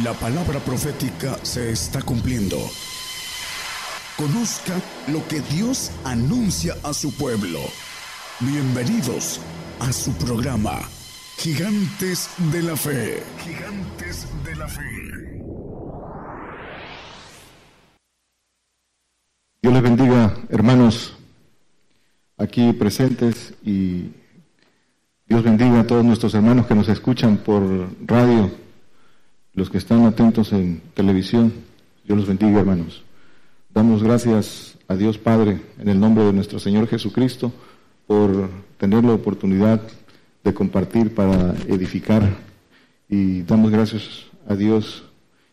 La palabra profética se está cumpliendo. Conozca lo que Dios anuncia a su pueblo. Bienvenidos a su programa, Gigantes de la Fe. Gigantes de la Fe. Dios les bendiga, hermanos, aquí presentes y Dios bendiga a todos nuestros hermanos que nos escuchan por radio los que están atentos en televisión, Dios los bendiga, hermanos. Damos gracias a Dios Padre en el nombre de nuestro Señor Jesucristo por tener la oportunidad de compartir para edificar y damos gracias a Dios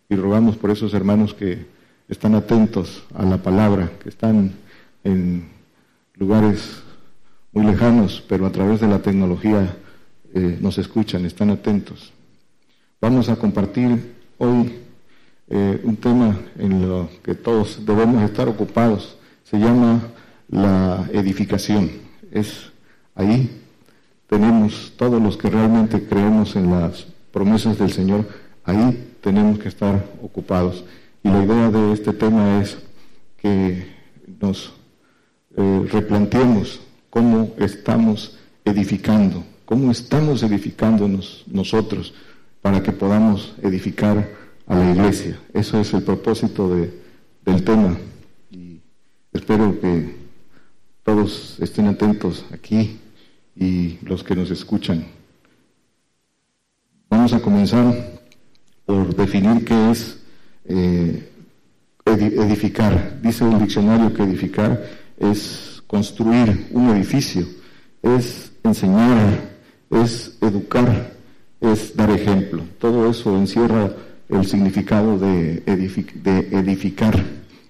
y rogamos por esos hermanos que están atentos a la palabra, que están en lugares muy lejanos, pero a través de la tecnología eh, nos escuchan, están atentos. Vamos a compartir hoy eh, un tema en lo que todos debemos estar ocupados. Se llama la edificación. Es ahí tenemos todos los que realmente creemos en las promesas del Señor, ahí tenemos que estar ocupados. Y la idea de este tema es que nos eh, replanteemos cómo estamos edificando, cómo estamos edificándonos nosotros para que podamos edificar a la iglesia. Eso es el propósito de, del tema y espero que todos estén atentos aquí y los que nos escuchan. Vamos a comenzar por definir qué es eh, edificar. Dice el diccionario que edificar es construir un edificio, es enseñar, es educar, es dar ejemplo. Todo eso encierra el significado de, edificar.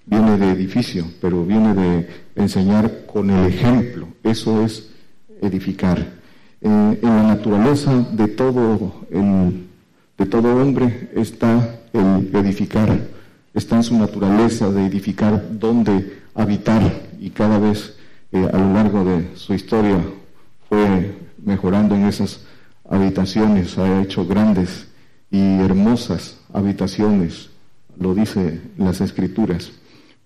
Viene de edificio, pero viene de enseñar con el ejemplo. Eso es edificar. Eh, en la naturaleza de todo, de todo hombre está el edificar. Está en su naturaleza de edificar dónde habitar y cada vez eh, a lo largo de su historia fue mejorando en esas habitaciones, ha hecho grandes y hermosas habitaciones, lo dice las escrituras.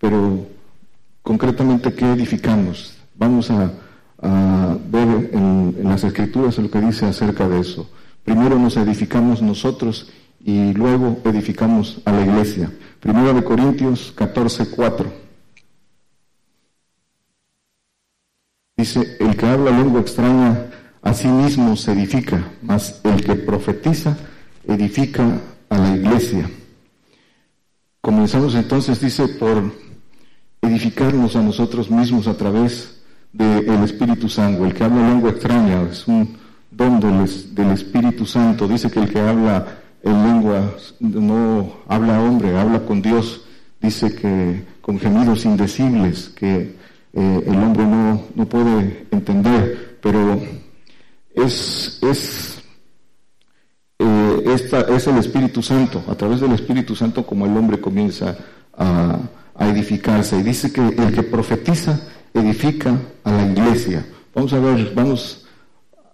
Pero concretamente, ¿qué edificamos? Vamos a, ver en, en, las escrituras lo que dice acerca de eso. Primero nos edificamos nosotros y luego edificamos a la iglesia. Primero de Corintios 14, 4. Dice, el que habla lengua extraña Asimismo se edifica, mas el que profetiza edifica a la iglesia. Comenzamos entonces, dice, por edificarnos a nosotros mismos a través del Espíritu Santo. El que habla lengua extraña es un don del, Espíritu Santo. Dice que el que habla en lengua no habla hombre, habla con Dios. Dice que con gemidos indecibles que eh, el hombre no, no puede entender, pero es, es, eh, esta, es el Espíritu Santo. A través del Espíritu Santo como el hombre comienza a, a edificarse. Y dice que el que profetiza edifica a la iglesia. Vamos a ver, vamos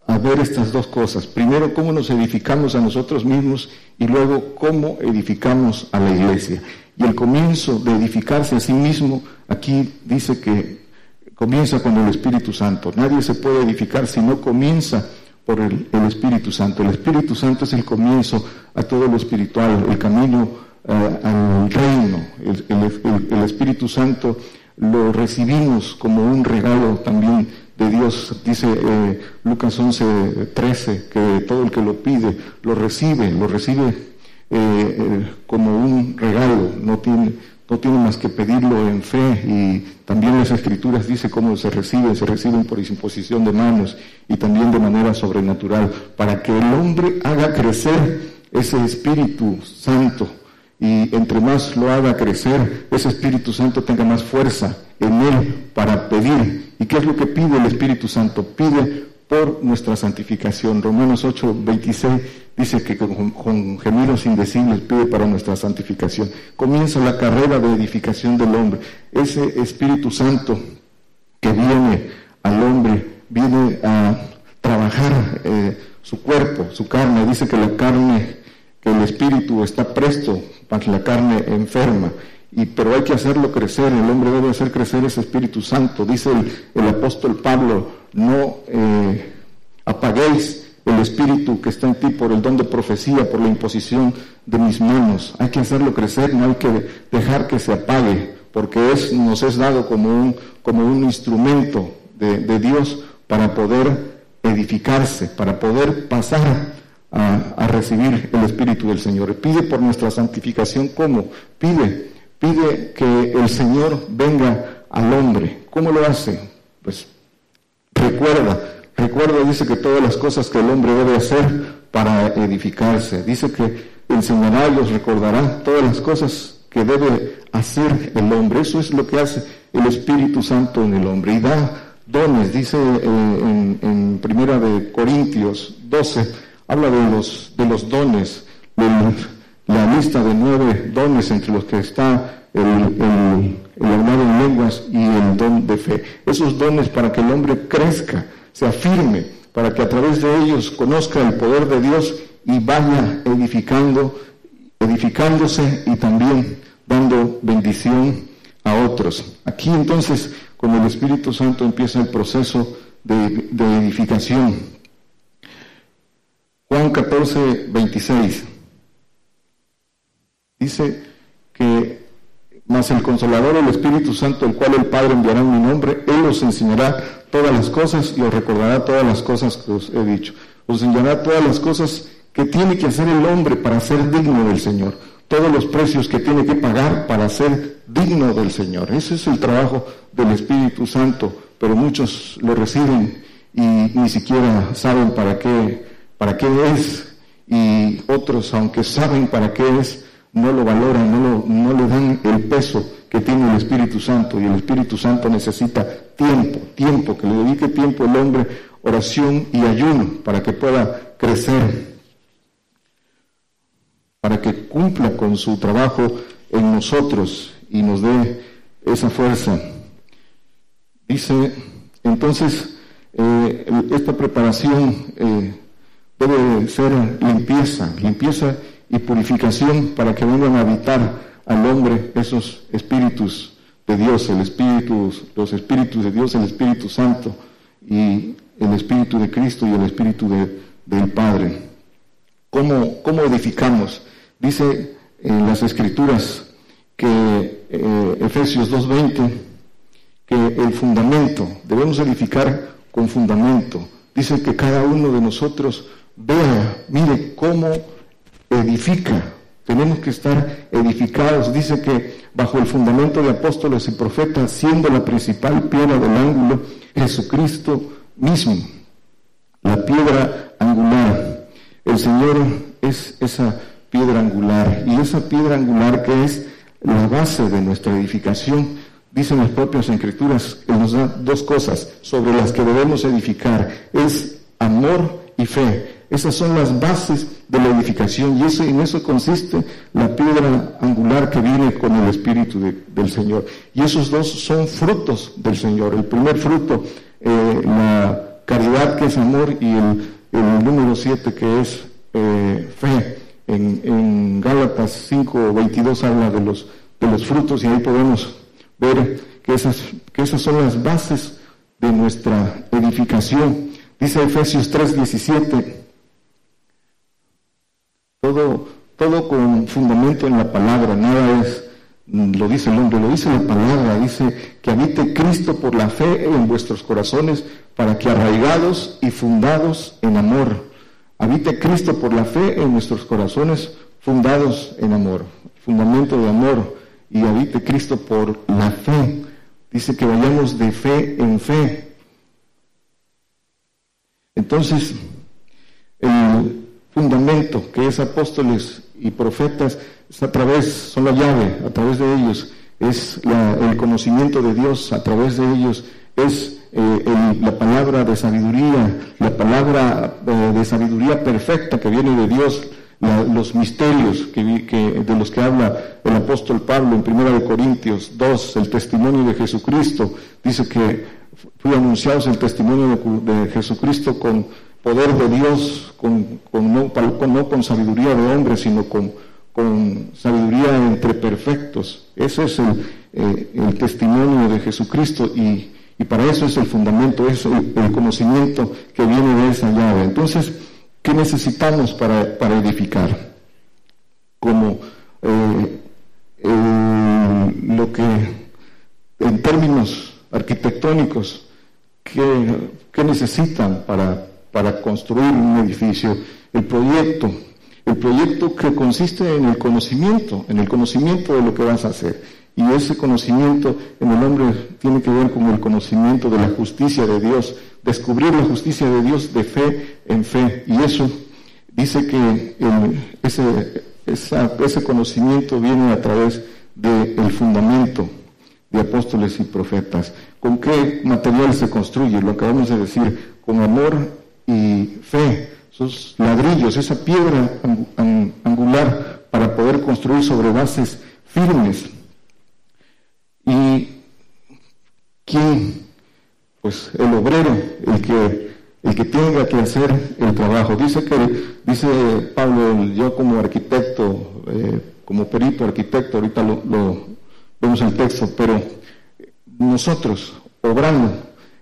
a ver estas dos cosas. Primero, cómo nos edificamos a nosotros mismos y luego cómo edificamos a la iglesia. Y el comienzo de edificarse a sí mismo, aquí dice que Comienza con el Espíritu Santo. Nadie se puede edificar si no comienza por el, Espíritu Santo. El Espíritu Santo es el comienzo a todo lo espiritual, el camino eh, al reino. El, Espíritu Santo lo recibimos como un regalo también de Dios. Dice eh, Lucas 11, 13, que todo el que lo pide lo recibe, lo recibe eh, como un regalo, no tiene no tiene más que pedirlo en fe y también las escrituras dice cómo se reciben, se reciben por imposición de manos y también de manera sobrenatural, para que el hombre haga crecer ese Espíritu Santo y entre más lo haga crecer, ese Espíritu Santo tenga más fuerza en él para pedir. ¿Y qué es lo que pide el Espíritu Santo? Pide por nuestra santificación. Romanos 8, 26 dice que con, gemidos indecibles pide para nuestra santificación. Comienza la carrera de edificación del hombre. Ese Espíritu Santo que viene al hombre, viene a trabajar eh, su cuerpo, su carne. Dice que la carne que el espíritu está presto para la carne enferma. Y, pero hay que hacerlo crecer, el hombre debe hacer crecer ese Espíritu Santo. Dice el, apóstol Pablo, no eh, apaguéis el Espíritu que está en ti por el don de profecía, por la imposición de mis manos. Hay que hacerlo crecer, no hay que dejar que se apague, porque es, nos es dado como un, como un instrumento de, de Dios para poder edificarse, para poder pasar a, recibir el Espíritu del Señor. Pide por nuestra santificación, ¿cómo? Pide, pide que el Señor venga al hombre. ¿Cómo lo hace? Pues recuerda, recuerda, dice que todas las cosas que el hombre debe hacer para edificarse. Dice que enseñará y os recordará todas las cosas que debe hacer el hombre. Eso es lo que hace el Espíritu Santo en el hombre. Y da dones, dice eh, en, en Primera de Corintios 12, habla de los, de los dones, de la lista de nueve dones entre los que está el, el, hablar en lenguas y el don de fe. Esos dones para que el hombre crezca, se afirme, para que a través de ellos conozca el poder de Dios y vaya edificando, edificándose y también dando bendición a otros. Aquí entonces, con el Espíritu Santo empieza el proceso de, de edificación. Juan 14, 26. Dice que, más el Consolador, el Espíritu Santo, el cual el Padre enviará en mi nombre, Él os enseñará todas las cosas y os recordará todas las cosas que os he dicho. Os enseñará todas las cosas que tiene que hacer el hombre para ser digno del Señor. Todos los precios que tiene que pagar para ser digno del Señor. Ese es el trabajo del Espíritu Santo, pero muchos lo reciben y ni siquiera saben para qué para qué es y otros, aunque saben para qué es, no lo valoran, no, no le dan el peso que tiene el Espíritu Santo y el Espíritu Santo necesita tiempo, tiempo, que le dedique tiempo el hombre, oración y ayuno para que pueda crecer, para que cumpla con su trabajo en nosotros y nos dé esa fuerza. Dice, entonces, eh, esta preparación eh, debe ser limpieza, limpieza y purificación para que vengan a habitar al hombre esos espíritus de Dios, el espíritu, los espíritus de Dios, el Espíritu Santo y el Espíritu de Cristo y el Espíritu del Padre. ¿Cómo, ¿Cómo, edificamos? Dice en las Escrituras que eh, Efesios 2.20 que el fundamento, debemos edificar con fundamento. Dice que cada uno de nosotros Vea, mire cómo edifica. Tenemos que estar edificados. Dice que bajo el fundamento de apóstoles y profetas, siendo la principal piedra del ángulo, Jesucristo mismo, la piedra angular. El Señor es esa piedra angular y esa piedra angular que es la base de nuestra edificación. Dicen las propias escrituras que nos da dos cosas sobre las que debemos edificar. Es amor y fe. Esas son las bases de la edificación y eso, en eso consiste la piedra angular que viene con el Espíritu del Señor. Y esos dos son frutos del Señor. El primer fruto, eh, la caridad que es amor y el, número siete que es eh, fe. En, en Gálatas 5, 22 habla de los, de los frutos y ahí podemos ver que esas, que esas son las bases de nuestra edificación. Dice Efesios 3, 17 todo, todo con fundamento en la palabra, nada es, mm, lo dice el hombre, lo dice la palabra, dice que habite Cristo por la fe en vuestros corazones para que arraigados y fundados en amor, habite Cristo por la fe en nuestros corazones fundados en amor, fundamento de amor, y habite Cristo por la fe. Dice que vayamos de fe en fe. Entonces, el, fundamento que es apóstoles y profetas es a través, son la llave, a través de ellos es el conocimiento de Dios, a través de ellos es eh, la palabra de sabiduría, la palabra eh, de sabiduría perfecta que viene de Dios, los misterios que, de los que habla el apóstol Pablo en 1 Corintios 2, el testimonio de Jesucristo, dice que fue anunciado el testimonio de, Jesucristo con poder de Dios, con, no, con, sabiduría de hombre, sino con, sabiduría entre perfectos. Ese es el, eh, testimonio de Jesucristo y, para eso es el fundamento, es el, conocimiento que viene de esa llave. Entonces, ¿qué necesitamos para, edificar? Como eh, lo que en términos arquitectónicos, ¿qué, necesitan para, para construir un edificio? El proyecto, el proyecto que consiste en el conocimiento, en el conocimiento de lo que vas a hacer. Y ese conocimiento en el hombre tiene que ver con el conocimiento de la justicia de Dios, descubrir la justicia de Dios de fe en fe. Y eso dice que ese, ese conocimiento viene a través del fundamento de apóstoles y profetas. ¿Con qué material se construye? Lo acabamos de decir, con amor y fe. Esos ladrillos, esa piedra angular para poder construir sobre bases firmes. ¿Y quién? Pues el obrero, el que, el que tenga que hacer el trabajo. Dice que, dice Pablo, yo como arquitecto, eh, como perito arquitecto, ahorita lo vemos el texto, pero nosotros, obrando,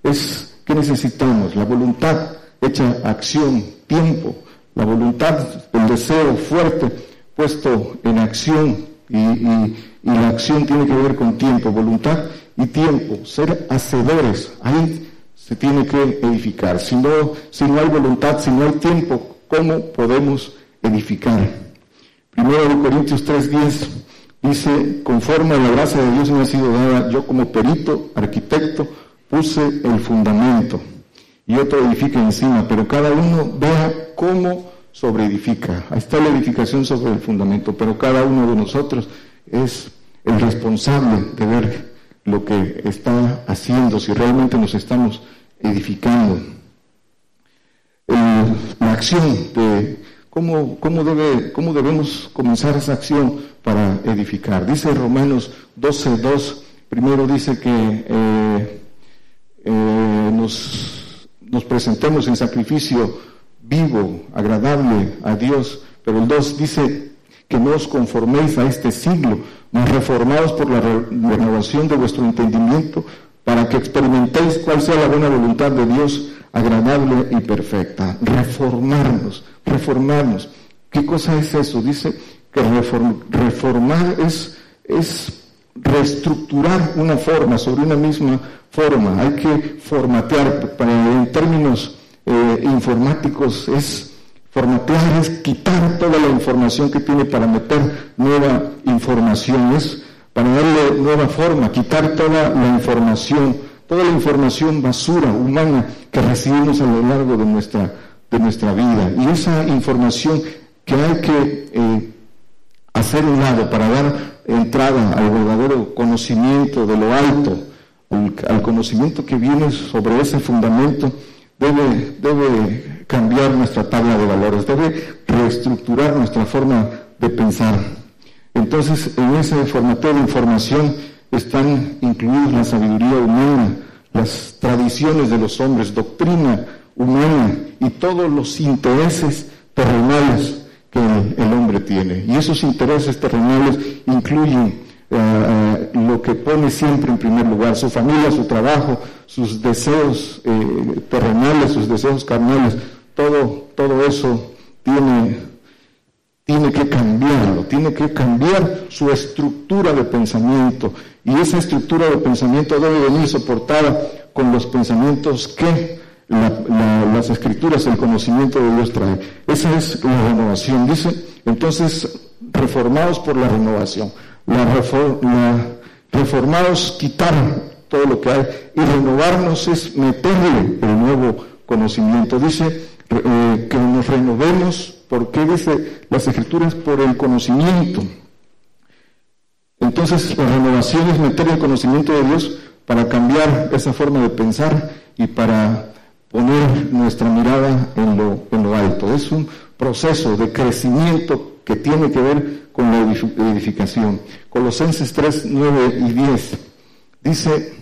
es que necesitamos la voluntad hecha acción, tiempo, la voluntad, el deseo fuerte puesto en acción y, la acción tiene que ver con tiempo, voluntad y tiempo, ser hacedores, ahí se tiene que edificar. Si no, si no hay voluntad, si no hay tiempo, ¿cómo podemos edificar? Primero de Corintios 3:10 Dice, conforme a la gracia de Dios me ha sido dada, yo como perito, arquitecto, puse el fundamento y otro edifica encima, pero cada uno vea cómo sobreedifica. Ahí está la edificación sobre el fundamento, pero cada uno de nosotros es el responsable de ver lo que está haciendo, si realmente nos estamos edificando. la acción de cómo, cómo, debe, cómo debemos comenzar esa acción para edificar. Dice Romanos 12.2, primero dice que eh, eh, nos, nos presentemos en sacrificio vivo, agradable a Dios, pero el 2 dice que no os conforméis a este siglo, mas reformados por la renovación de vuestro entendimiento, para que experimentéis cuál sea la buena voluntad de Dios, agradable y perfecta. Reformarnos, reformarnos. ¿Qué cosa es eso? Dice que reformar es, es reestructurar una forma sobre una misma forma. Hay que formatear, en términos eh, informáticos, es formatear, es quitar toda la información que tiene para meter nueva información, es para darle nueva forma, quitar toda la información, toda la información basura humana que recibimos a lo largo de nuestra, de nuestra vida. Y esa información que hay que eh, hacer un lado para dar entrada al verdadero conocimiento de lo alto, al, conocimiento que viene sobre ese fundamento, debe, debe cambiar nuestra tabla de valores, debe reestructurar nuestra forma de pensar. Entonces, en ese formato de información están incluidas la sabiduría humana, las tradiciones de los hombres, doctrina humana y todos los intereses terrenales que tiene. Y esos intereses terrenales incluyen eh, eh, lo que pone siempre en primer lugar, su familia, su trabajo, sus deseos eh, terrenales, sus deseos carnales, todo, todo eso tiene, tiene que cambiarlo, tiene que cambiar su estructura de pensamiento. Y esa estructura de pensamiento debe venir soportada con los pensamientos que las escrituras, el conocimiento de Dios trae. Esa es la renovación. Dice, entonces, reformados por la renovación. La, reformados quitar todo lo que hay y renovarnos es meterle el nuevo conocimiento. Dice eh, que nos renovemos, porque dice las escrituras, por el conocimiento. Entonces, la renovación es meter el conocimiento de Dios para cambiar esa forma de pensar y para poner nuestra mirada en lo, alto. Es un proceso de crecimiento que tiene que ver con la edificación. Colosenses 3, 9 y 10 dice,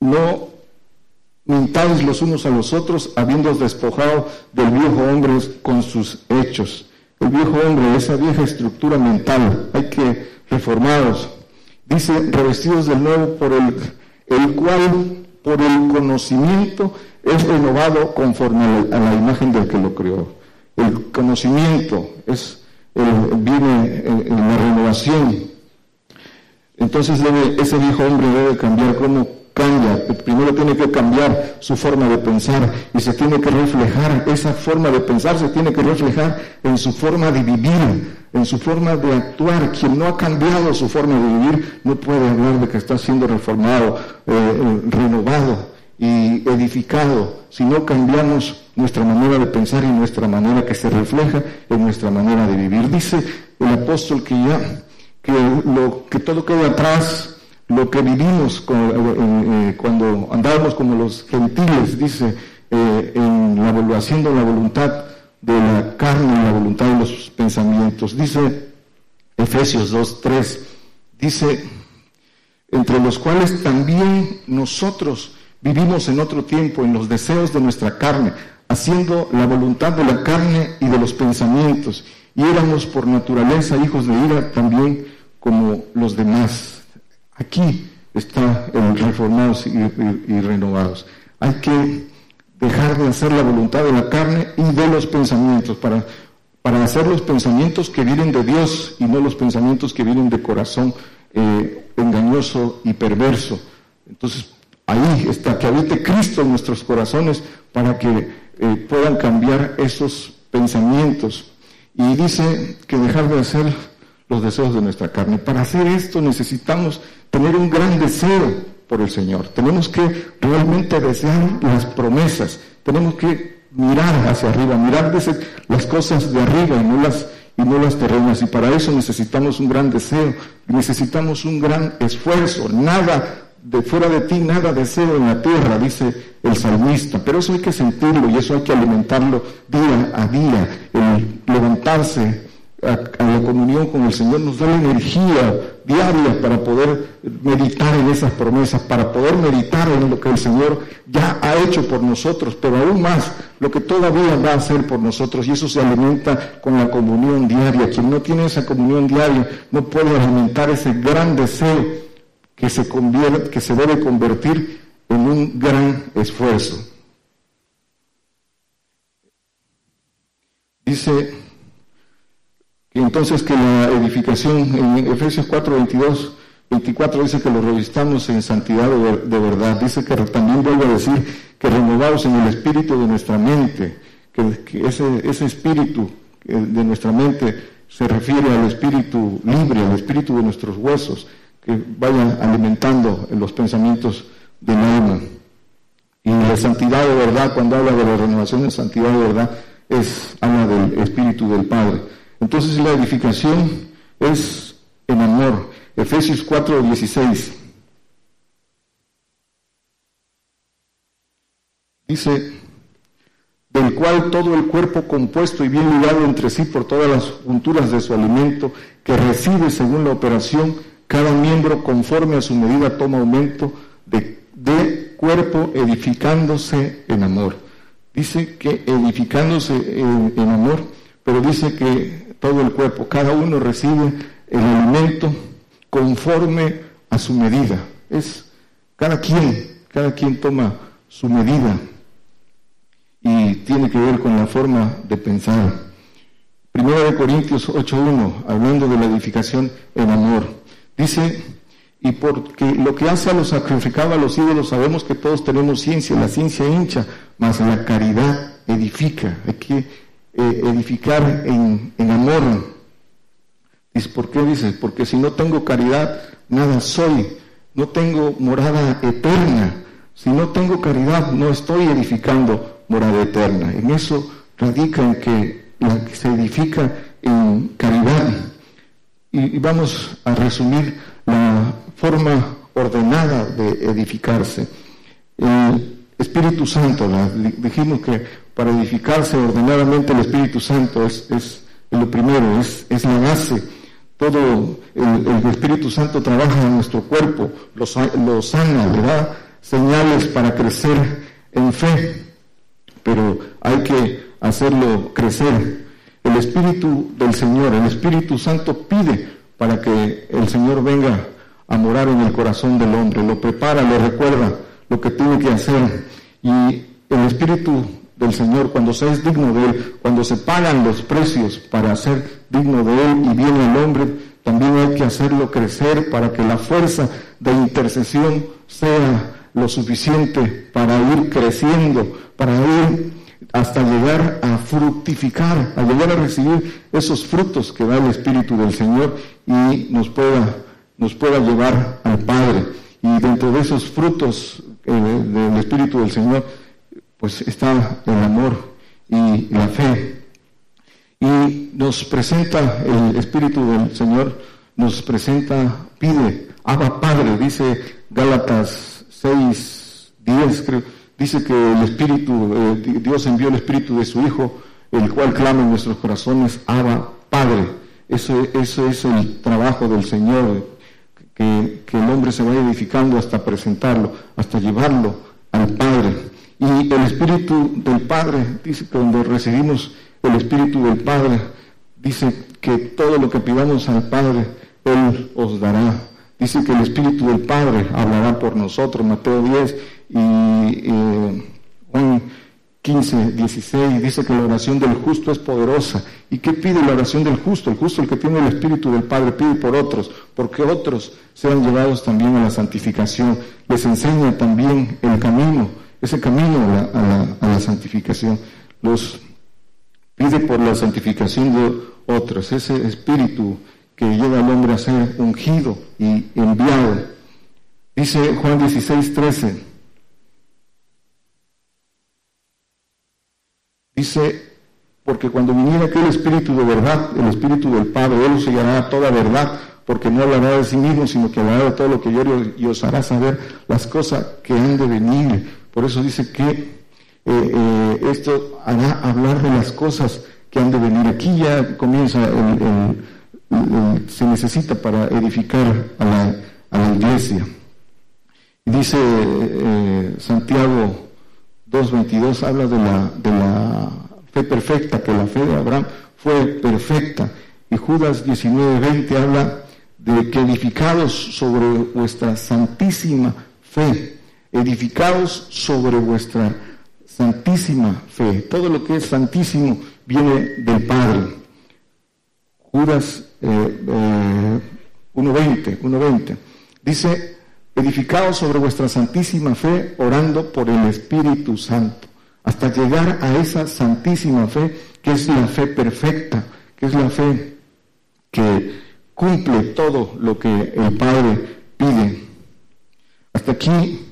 no mintáis los unos a los otros, habiendo despojado del viejo hombre con sus hechos. El viejo hombre, esa vieja estructura mental, hay que reformaros. Dice, revestidos del nuevo por el, el cual, por el conocimiento, es renovado conforme a la, imagen del que lo creó. El conocimiento es, viene en, la renovación. Entonces ese viejo hombre debe cambiar como cambia. Primero tiene que cambiar su forma de pensar y se tiene que reflejar, esa forma de pensar se tiene que reflejar en su forma de vivir, en su forma de actuar. Quien no ha cambiado su forma de vivir no puede hablar de que está siendo reformado, eh, renovado y edificado si no cambiamos nuestra manera de pensar y nuestra manera que se refleja en nuestra manera de vivir. Dice el apóstol que ya que lo que todo queda atrás lo que vivimos eh, eh, cuando andábamos como los gentiles, dice, eh, en la, haciendo la voluntad de la carne la voluntad de los pensamientos. Dice Efesios 2, 3, dice, entre los cuales también nosotros vivimos en otro tiempo en los deseos de nuestra carne, haciendo la voluntad de la carne y de los pensamientos, y éramos por naturaleza hijos de ira también como los demás. Aquí está el reformados y, renovados. Hay que dejar de hacer la voluntad de la carne y de los pensamientos para, para hacer los pensamientos que vienen de Dios y no los pensamientos que vienen de corazón eh, engañoso y perverso. Entonces, ahí está, que habite Cristo en nuestros corazones para que eh, puedan cambiar esos pensamientos. Y dice que dejar de hacer los deseos de nuestra carne. Para hacer esto necesitamos tener un gran deseo por el Señor. Tenemos que realmente desear las promesas. Tenemos que mirar hacia arriba, mirar las cosas de arriba y no las y no las terrenas. Y para eso necesitamos un gran deseo, necesitamos un gran esfuerzo. Nada de fuera de ti, nada deseo en la tierra, dice el salmista. Pero eso hay que sentirlo y eso hay que alimentarlo día a día, el levantarse a, la comunión con el Señor nos da la energía diaria para poder meditar en esas promesas, para poder meditar en lo que el Señor ya ha hecho por nosotros, pero aún más lo que todavía va a hacer por nosotros y eso se alimenta con la comunión diaria. Quien no tiene esa comunión diaria no puede alimentar ese gran deseo que se, convierte, que se debe convertir en un gran esfuerzo. Dice entonces que la edificación en Efesios 4, 22, 24 dice que lo revistamos en santidad de, verdad. Dice que también vuelve a decir que renovados en el espíritu de nuestra mente, que, ese, espíritu de nuestra mente se refiere al espíritu libre, al espíritu de nuestros huesos, que vayan alimentando los pensamientos del alma. Y la santidad de verdad, cuando habla de la renovación de santidad de verdad, es habla del espíritu del Padre. Entonces la edificación es en amor. Efesios 4, 16. Dice, del cual todo el cuerpo compuesto y bien ligado entre sí por todas las junturas de su alimento, que recibe según la operación, cada miembro conforme a su medida toma aumento de, cuerpo edificándose en amor. Dice que edificándose en amor, pero dice que todo el cuerpo. Cada uno recibe el alimento conforme a su medida. Es cada quien, cada quien toma su medida y tiene que ver con la forma de pensar. Primero de Corintios 8.1, hablando de la edificación en amor. Dice, y porque lo que hace a los sacrificados a los ídolos, sabemos que todos tenemos ciencia, la ciencia hincha, mas la caridad edifica. Hay que eh, edificar en, amor. ¿Y por qué dices? Porque si no tengo caridad, nada soy. No tengo morada eterna. Si no tengo caridad, no estoy edificando morada eterna. En eso radica en que, se edifica en caridad. Y, vamos a resumir la forma ordenada de edificarse. El Espíritu Santo, dijimos que para edificarse ordenadamente el Espíritu Santo es, lo primero, es, la base. Todo el, Espíritu Santo trabaja en nuestro cuerpo, lo, lo sana, le da señales para crecer en fe, pero hay que hacerlo crecer. El Espíritu del Señor, el Espíritu Santo pide para que el Señor venga a morar en el corazón del hombre, lo prepara, le recuerda lo que tiene que hacer. Y el Espíritu del Señor, cuando se es digno de Él, cuando se pagan los precios para ser digno de Él y viene el hombre, también hay que hacerlo crecer para que la fuerza de intercesión sea lo suficiente para ir creciendo, para ir hasta llegar a fructificar, a llegar a recibir esos frutos que da el Espíritu del Señor y nos pueda, nos pueda llevar al Padre. Y dentro de esos frutos eh, del Espíritu del Señor, pues está el amor y la fe. Y nos presenta el Espíritu del Señor, nos presenta, pide, Abba Padre, dice Gálatas 6, 10, creo, dice que el Espíritu, eh, Dios envió el Espíritu de su Hijo, el cual clama en nuestros corazones, Abba Padre. Eso, eso es el trabajo del Señor, que, que el hombre se vaya edificando hasta presentarlo, hasta llevarlo al Padre. Y el Espíritu del Padre, dice cuando recibimos el Espíritu del Padre, dice que todo lo que pidamos al Padre, Él os dará. Dice que el Espíritu del Padre hablará por nosotros, Mateo 10 y eh, Juan 15, 16, dice que la oración del justo es poderosa. ¿Y qué pide la oración del justo? El justo, el que tiene el Espíritu del Padre, pide por otros, porque otros sean llevados también a la santificación. Les enseña también el camino ese camino a la, santificación. Los pide por la santificación de otros, ese espíritu que lleva al hombre a ser ungido y enviado. Dice Juan 16, 13. Dice, porque cuando viniera aquel espíritu de verdad, el espíritu del Padre, Él os a toda verdad, porque no hablará de sí mismo, sino que hablará de todo lo que yo y os hará saber las cosas que han de venir. Por eso dice que eh, eh, esto hará hablar de las cosas que han de venir. Aquí ya comienza, se necesita para edificar a la, iglesia. Dice eh, Santiago 2.22, habla de la, de la fe perfecta, que la fe de Abraham fue perfecta. Y Judas 19.20 habla de que edificados sobre vuestra santísima fe, edificados sobre vuestra santísima fe. Todo lo que es santísimo viene del Padre. Judas eh, 1.20, 1.20. Dice, edificados sobre vuestra santísima fe, orando por el Espíritu Santo, hasta llegar a esa santísima fe, que es la fe perfecta, que es la fe que cumple todo lo que el Padre pide. Hasta aquí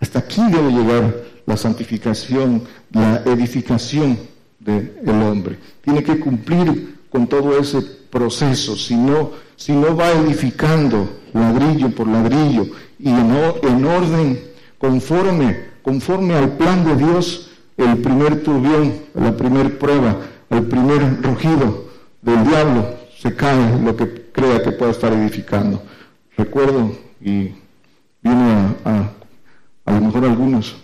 hasta aquí debe llegar la santificación, la edificación del hombre. Tiene que cumplir con todo ese proceso, si no, si no va edificando ladrillo por ladrillo y en, en orden, conforme, conforme al plan de Dios, el primer turbión, la primera prueba, el primer rugido del diablo, se cae lo que crea que pueda estar edificando. Recuerdo y viene a lo mejor algunos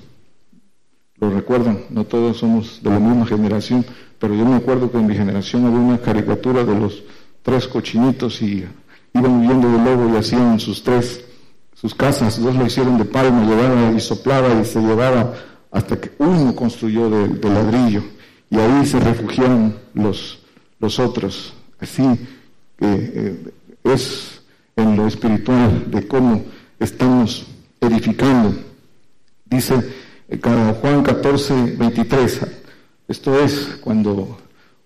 lo recuerdan, no todos somos de la misma generación, pero yo me acuerdo que en mi generación había una caricatura de los tres cochinitos y iban huyendo del lobo y hacían sus tres, sus casas, dos lo hicieron de palma, llevaba y soplaba y se llevaba hasta que uno construyó de, ladrillo. Y ahí se refugiaron los, los otros. Así eh, es en lo espiritual de cómo estamos edificando Dice eh, Juan 14, 23, esto es cuando,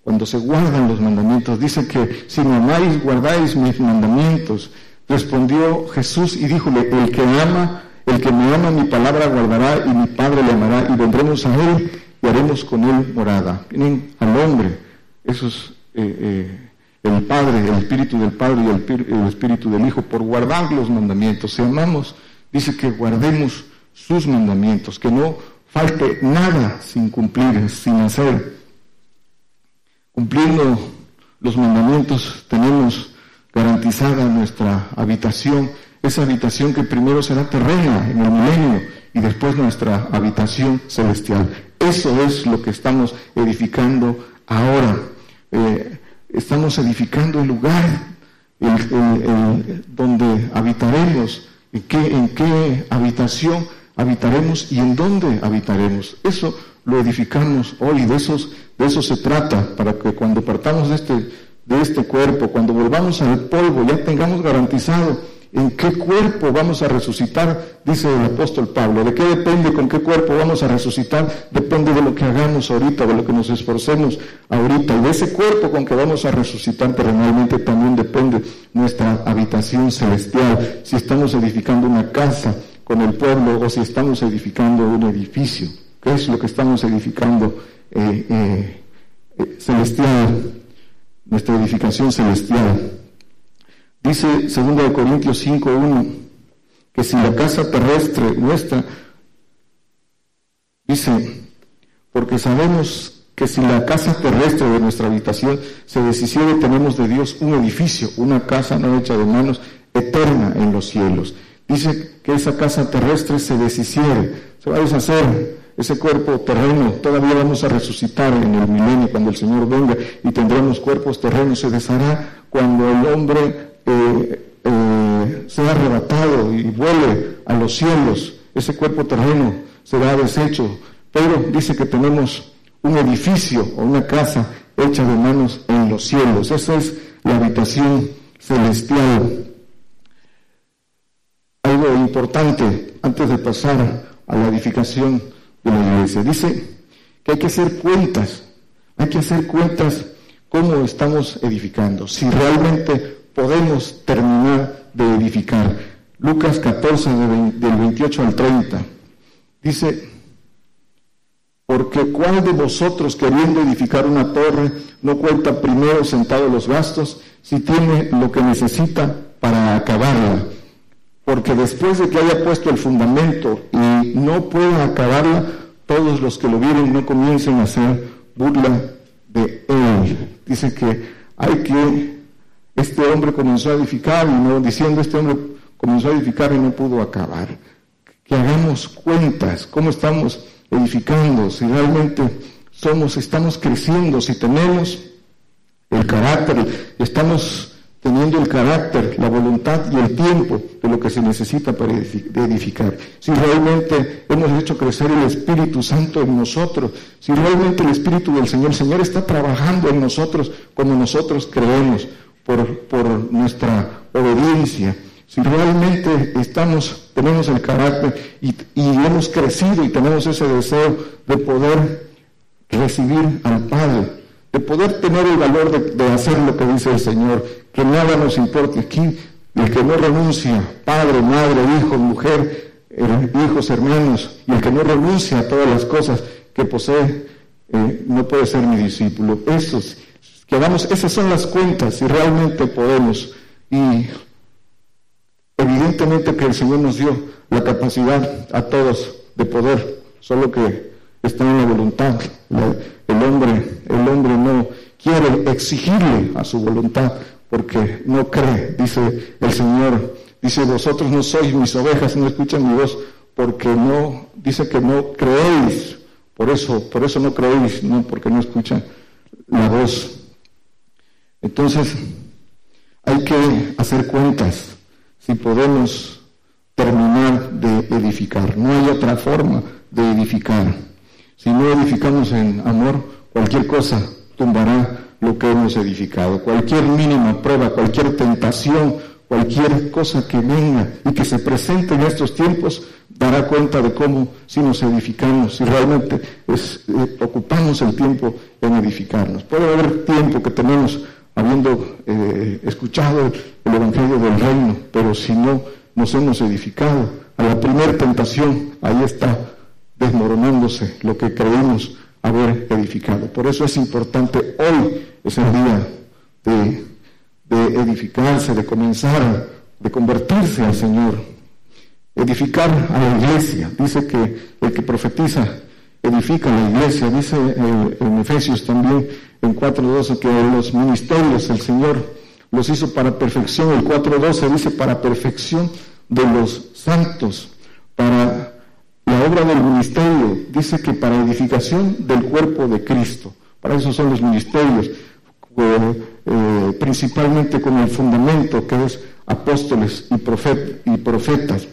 cuando se guardan los mandamientos, dice que si me amáis, guardáis mis mandamientos. Respondió Jesús y díjole, el que ama, el que me ama mi palabra guardará y mi Padre le amará y vendremos a él y haremos con él morada. Miren al hombre, eso es eh, eh, el Padre, el Espíritu del Padre y el, el Espíritu del Hijo, por guardar los mandamientos. Si amamos, dice que guardemos sus mandamientos, que no falte nada sin cumplir, sin hacer. Cumpliendo los mandamientos tenemos garantizada nuestra habitación, esa habitación que primero será terrena en el milenio y después nuestra habitación celestial. Eso es lo que estamos edificando ahora. Eh, estamos edificando el lugar donde habitaremos, en en qué habitación habitaremos y en dónde habitaremos. Eso lo edificamos hoy, de, de eso se trata, para que cuando partamos de este, de este cuerpo, cuando volvamos al polvo, ya tengamos garantizado en qué cuerpo vamos a resucitar, dice el apóstol Pablo. ¿De qué depende con qué cuerpo vamos a resucitar? Depende de lo que hagamos ahorita, de lo que nos esforcemos ahorita. Y de ese cuerpo con que vamos a resucitar terrenalmente también depende nuestra habitación celestial. Si estamos edificando una casa con el pueblo o si estamos edificando un edificio. ¿Qué es lo que estamos edificando eh, eh, eh, celestial? Nuestra edificación celestial. Dice 2 Corintios 5.1 que si la casa terrestre nuestra, dice, porque sabemos que si la casa terrestre de nuestra habitación se deshiciere, tenemos de Dios un edificio, una casa no hecha de manos, eterna en los cielos. Dice que esa casa terrestre se deshiciere, se va a deshacer ese cuerpo terreno, todavía vamos a resucitar en el milenio cuando el Señor venga y tendremos cuerpos terrenos, se deshará cuando el hombre eh, eh, sea arrebatado y vuele a los cielos, ese cuerpo terreno será deshecho. Pero dice que tenemos un edificio o una casa hecha de manos en los cielos. Esa es la habitación celestial. Algo importante antes de pasar a la edificación de la iglesia. Dice que hay que hacer cuentas, hay que hacer cuentas cómo estamos edificando. Si realmente podemos terminar de edificar. Lucas 14, del 28 al 30, dice, porque cuál de vosotros queriendo edificar una torre no cuenta primero sentado los gastos si tiene lo que necesita para acabarla? Porque después de que haya puesto el fundamento y no pueda acabarla, todos los que lo vieren no comiencen a hacer burla de él. Dice que hay que este hombre comenzó a edificar y no diciendo este hombre comenzó a edificar y no pudo acabar. Que hagamos cuentas, cómo estamos edificando, si realmente somos, estamos creciendo, si tenemos el carácter, estamos teniendo el carácter, la voluntad y el tiempo de lo que se necesita para edificar. Si realmente hemos hecho crecer el Espíritu Santo en nosotros, si realmente el Espíritu del Señor, el Señor está trabajando en nosotros como nosotros creemos, por, nuestra obediencia, si realmente estamos, tenemos el carácter y, hemos crecido y tenemos ese deseo de poder recibir al Padre, de poder tener el valor de, hacer lo que dice el Señor, que nada nos importe aquí, el que no renuncia, padre, madre, hijo, mujer, hijos, hermanos, y el que no renuncia a todas las cosas que posee, eh, no puede ser mi discípulo. Esos que hagamos, esas son las cuentas si realmente podemos. Y evidentemente que el Señor nos dio la capacidad a todos de poder, solo que está en la voluntad. el hombre, el hombre no quiere exigirle a su voluntad porque no cree, dice el Señor. Dice, vosotros no sois mis ovejas, no escuchan mi voz, porque no, dice que no creéis. Por eso, por eso no creéis, no porque no escuchan la voz entonces, hay que hacer cuentas si podemos terminar de edificar. No hay otra forma de edificar. Si no edificamos en amor, cualquier cosa tumbará lo que hemos edificado. Cualquier mínima prueba, cualquier tentación, cualquier cosa que venga y que se presente en estos tiempos, dará cuenta de cómo si nos edificamos, si realmente eh, ocupamos el tiempo en edificarnos. Puede haber tiempo que tenemos habiendo eh, escuchado el Evangelio del Reino, pero si no nos hemos edificado, a la primera tentación, ahí está desmoronándose lo que creímos haber edificado. Por eso es importante, hoy es el día de, edificarse, de comenzar, de convertirse al Señor, edificar a la iglesia. Dice que el que profetiza edifica la iglesia, dice en Efesios también en 4.12 que los ministerios el Señor los hizo para perfección. El 4.12 dice para perfección de los santos, para obra del ministerio dice que para edificación del cuerpo de Cristo, para eso son los ministerios, eh, principalmente con el fundamento que es apóstoles y, y profetas.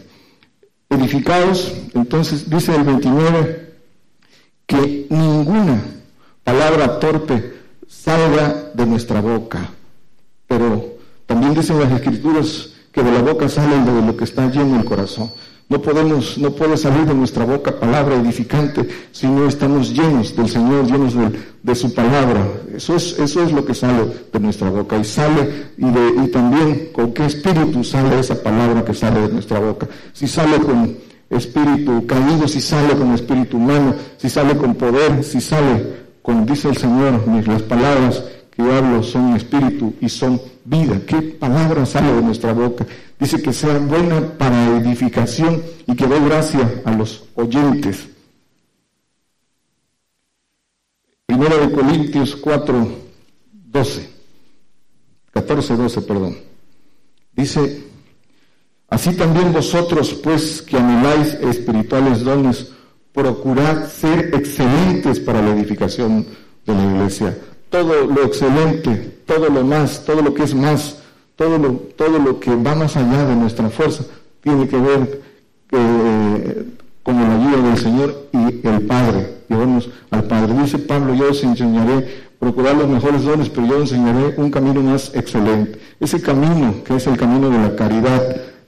Edificados, entonces dice el 29, que ninguna palabra torpe salga de nuestra boca, pero también dicen las escrituras que de la boca sale de lo que está lleno el corazón. No podemos, no puede salir de nuestra boca palabra edificante si no estamos llenos del Señor, llenos de, su palabra. Eso es, eso es lo que sale de nuestra boca. Y sale, y, de, y también con qué espíritu sale esa palabra que sale de nuestra boca. Si sale con espíritu caído, si sale con espíritu humano, si sale con poder, si sale con, dice el Señor, las palabras que hablo son espíritu y son vida. ¿Qué palabra sale de nuestra boca? Dice que sea buena para edificación y que dé gracia a los oyentes. Primero de Corintios 4, 12, 14, 12, perdón. Dice, así también vosotros, pues, que anheláis espirituales dones, procurad ser excelentes para la edificación de la iglesia todo lo excelente, todo lo más, todo lo que es más, todo lo, todo lo que va más allá de nuestra fuerza, tiene que ver eh, con la ayuda del Señor y el Padre. Llevarnos al Padre. Dice Pablo, yo os enseñaré procurar los mejores dones, pero yo os enseñaré un camino más excelente. Ese camino que es el camino de la caridad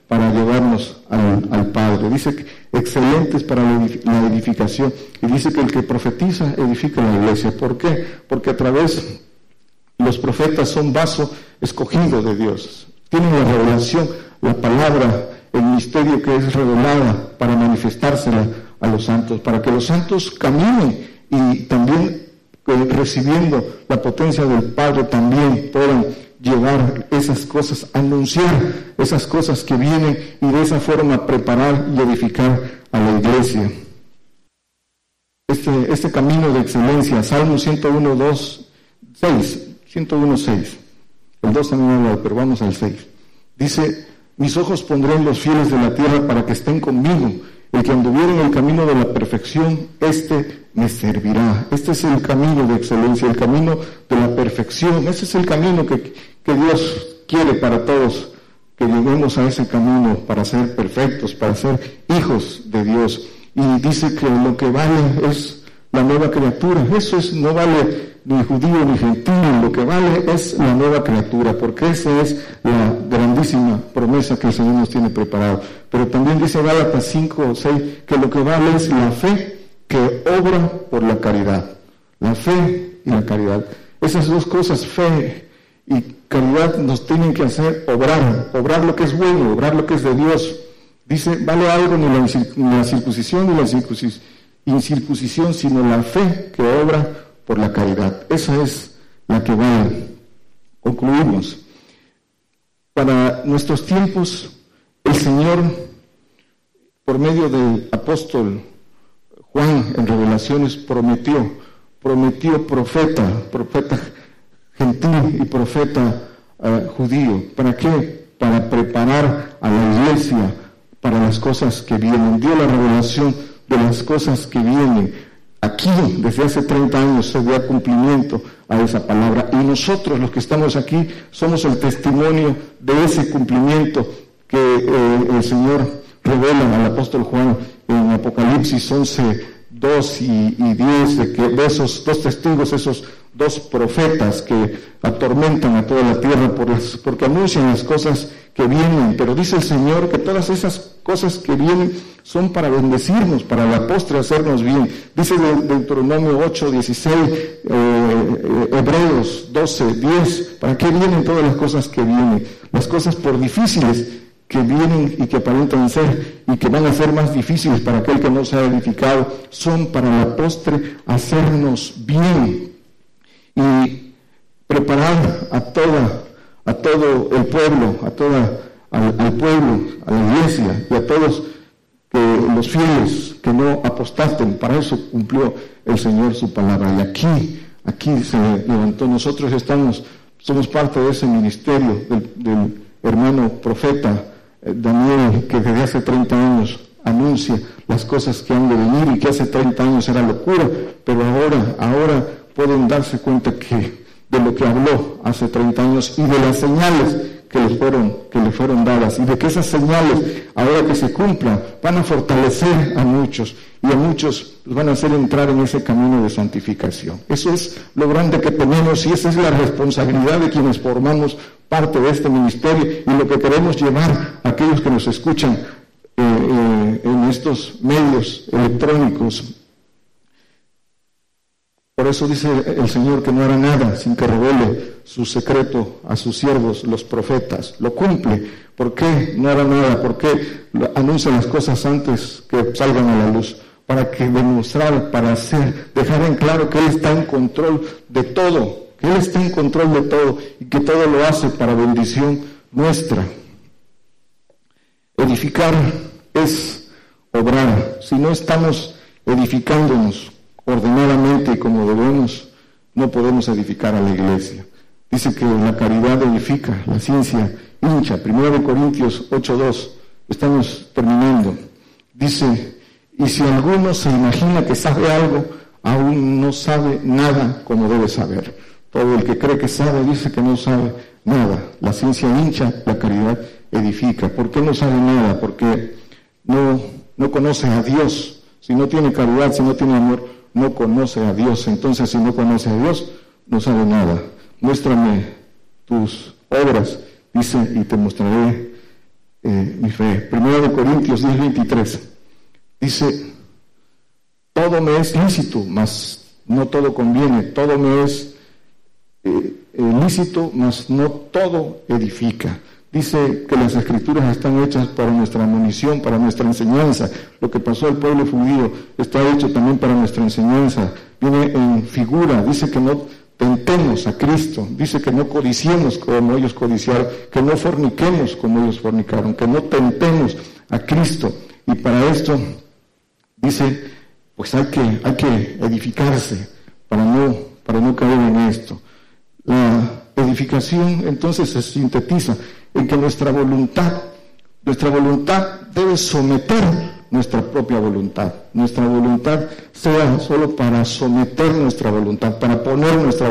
para llevarnos al, Padre. Dice que excelentes para la edificación. Y dice que el que profetiza edifica la iglesia. ¿Por qué? Porque a través los profetas son vaso escogido de Dios. Tienen la revelación, la palabra, el misterio que es revelada para manifestársela a los santos, para que los santos caminen y también eh, recibiendo la potencia del Padre también puedan llevar esas cosas, anunciar esas cosas que vienen y de esa forma preparar y edificar a la iglesia. Este, este camino de excelencia, Salmo 101, 2, 6, 101, 6. El 2 también habla, pero vamos al 6. Dice, mis ojos pondré en los fieles de la tierra para que estén conmigo. El que anduviera en el camino de la perfección, este me servirá. Este es el camino de excelencia, el camino de la perfección. Ese es el camino que, que Dios quiere para todos, que lleguemos a ese camino para ser perfectos, para ser hijos de Dios. Y dice que lo que vale es la nueva criatura. Eso es, no vale ni judío ni gentil, lo que vale es la nueva criatura, porque esa es la grandísima promesa que el Señor nos tiene preparado. Pero también dice Gálatas 5 o 6 que lo que vale es la fe que obra por la caridad. La fe y la caridad. Esas dos cosas, fe y caridad nos tienen que hacer obrar, obrar lo que es bueno, obrar lo que es de Dios. Dice, vale algo ni la, circuncisión ni la incircuncisión, sino la fe que obra por la caridad. Esa es la que vale. Concluimos. Para nuestros tiempos, el Señor, por medio del apóstol Juan en Revelaciones, prometió, prometió profeta, profeta gentil y profeta eh, judío. ¿Para qué? Para preparar a la iglesia para las cosas que vienen. Dio la revelación de las cosas que vienen. Aquí, desde hace 30 años, se da cumplimiento a esa palabra. Y nosotros, los que estamos aquí, somos el testimonio de ese cumplimiento que eh, el Señor revela al apóstol Juan en Apocalipsis 11, 2 y, y 10, de, que, de esos dos testigos, esos dos profetas que atormentan a toda la tierra por las, porque anuncian las cosas que vienen. Pero dice el Señor que todas esas cosas que vienen son para bendecirnos, para la postre hacernos bien. Dice Deuteronomio 8, 16, eh, Hebreos 12, 10, ¿para qué vienen todas las cosas que vienen? Las cosas por difíciles que vienen y que aparentan ser y que van a ser más difíciles para aquel que no se ha edificado, son para la postre hacernos bien y preparar a toda, a todo el pueblo, a toda, al, pueblo, a la iglesia y a todos los fieles que no apostasten. Para eso cumplió el Señor su palabra. Y aquí, aquí se levantó. Nosotros estamos, somos parte de ese ministerio del, hermano profeta eh, Daniel, que desde hace 30 años anuncia las cosas que han de venir y que hace 30 años era locura, pero ahora, ahora pueden darse cuenta que de lo que habló hace 30 años y de las señales que le fueron, que le fueron dadas y de que esas señales, ahora que se cumplan, van a fortalecer a muchos y a muchos los van a hacer entrar en ese camino de santificación. Eso es lo grande que tenemos y esa es la responsabilidad de quienes formamos parte de este ministerio y lo que queremos llevar a aquellos que nos escuchan eh, eh, en estos medios electrónicos, por eso dice el Señor que no hará nada sin que revele su secreto a sus siervos, los profetas. Lo cumple. ¿Por qué no hará nada? ¿Por qué anuncia las cosas antes que salgan a la luz? Para que demostrar, para hacer, dejar en claro que Él está en control de todo, que Él está en control de todo y que todo lo hace para bendición nuestra. Edificar es obrar. Si no estamos edificándonos ordenadamente como debemos, no podemos edificar a la iglesia. Dice que la caridad edifica, la ciencia hincha. Primero de Corintios 8.2, estamos terminando. Dice, y si alguno se imagina que sabe algo, aún no sabe nada como debe saber. Todo el que cree que sabe dice que no sabe nada. La ciencia hincha, la caridad edifica. ¿Por qué no sabe nada? Porque no, no conoce a Dios. Si no tiene caridad, si no tiene amor, no conoce a Dios. Entonces, si no conoce a Dios, no sabe nada. Muéstrame tus obras, dice, y te mostraré eh, mi fe. Primero de Corintios 10, 23. Dice, todo me es lícito, mas no todo conviene. Todo me es eh, eh, lícito, mas no todo edifica. Dice que las escrituras están hechas para nuestra munición, para nuestra enseñanza. Lo que pasó al pueblo judío está hecho también para nuestra enseñanza. Viene en figura, dice que no tentemos a Cristo, dice que no codiciemos como ellos codiciaron, que no forniquemos como ellos fornicaron, que no tentemos a Cristo. Y para esto dice, pues hay que, hay que edificarse para no, para no caer en esto. La edificación entonces se sintetiza en que nuestra voluntad, nuestra voluntad debe someter nuestra propia voluntad. Nuestra voluntad sea solo para someter nuestra voluntad, para poner nuestra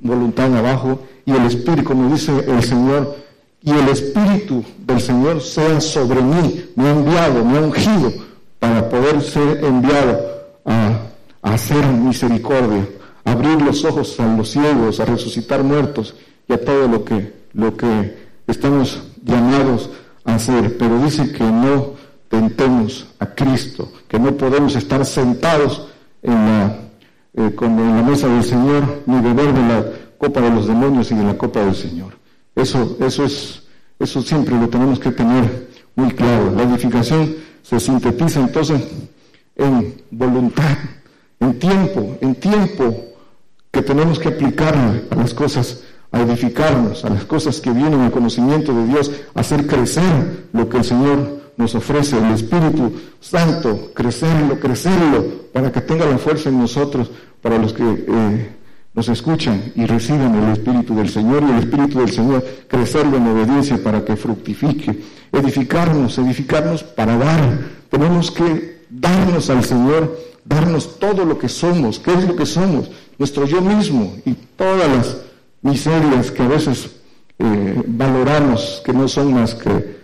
voluntad, abajo y el Espíritu, como dice el Señor, y el Espíritu del Señor sea sobre mí, me ha enviado, me ha ungido para poder ser enviado a, hacer misericordia, abrir los ojos a los ciegos, a resucitar muertos y a todo lo que, lo que estamos llamados a hacer, pero dice que no tentemos a Cristo, que no podemos estar sentados en la, eh, en la mesa del Señor ni beber de la copa de los demonios y de la copa del Señor. Eso, eso es, eso siempre lo tenemos que tener muy claro. La edificación se sintetiza entonces en voluntad, en tiempo, en tiempo que tenemos que aplicarle a las cosas a edificarnos, a las cosas que vienen al conocimiento de Dios, hacer crecer lo que el Señor nos ofrece, el Espíritu Santo, crecerlo, crecerlo, para que tenga la fuerza en nosotros, para los que eh, nos escuchan y reciban el Espíritu del Señor y el Espíritu del Señor, crecerlo en obediencia para que fructifique, edificarnos, edificarnos para dar. Tenemos que darnos al Señor, darnos todo lo que somos. ¿Qué es lo que somos? Nuestro yo mismo y todas las miserias que a veces eh, valoramos, que no son más que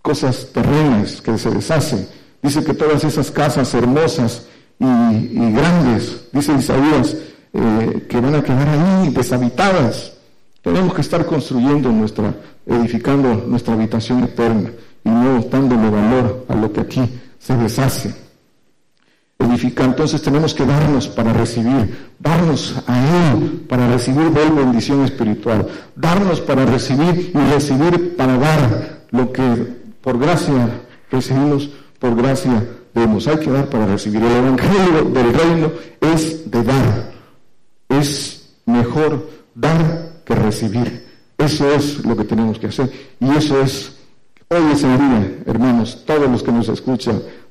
cosas terrenas que se deshacen. Dice que todas esas casas hermosas y, grandes, dice Isaías, eh, que van a quedar ahí deshabitadas. Tenemos que estar construyendo nuestra, edificando nuestra habitación eterna y no dándole valor a lo que aquí se deshace edificar. Entonces tenemos que darnos para recibir, darnos a Él para recibir de bendición espiritual, darnos para recibir y recibir para dar lo que por gracia recibimos, por gracia demos. Hay que dar para recibir. El Evangelio del Reino es de dar. Es mejor dar que recibir. Eso es lo que tenemos que hacer. Y eso es Hoy es el hermanos, todos los que nos escuchan,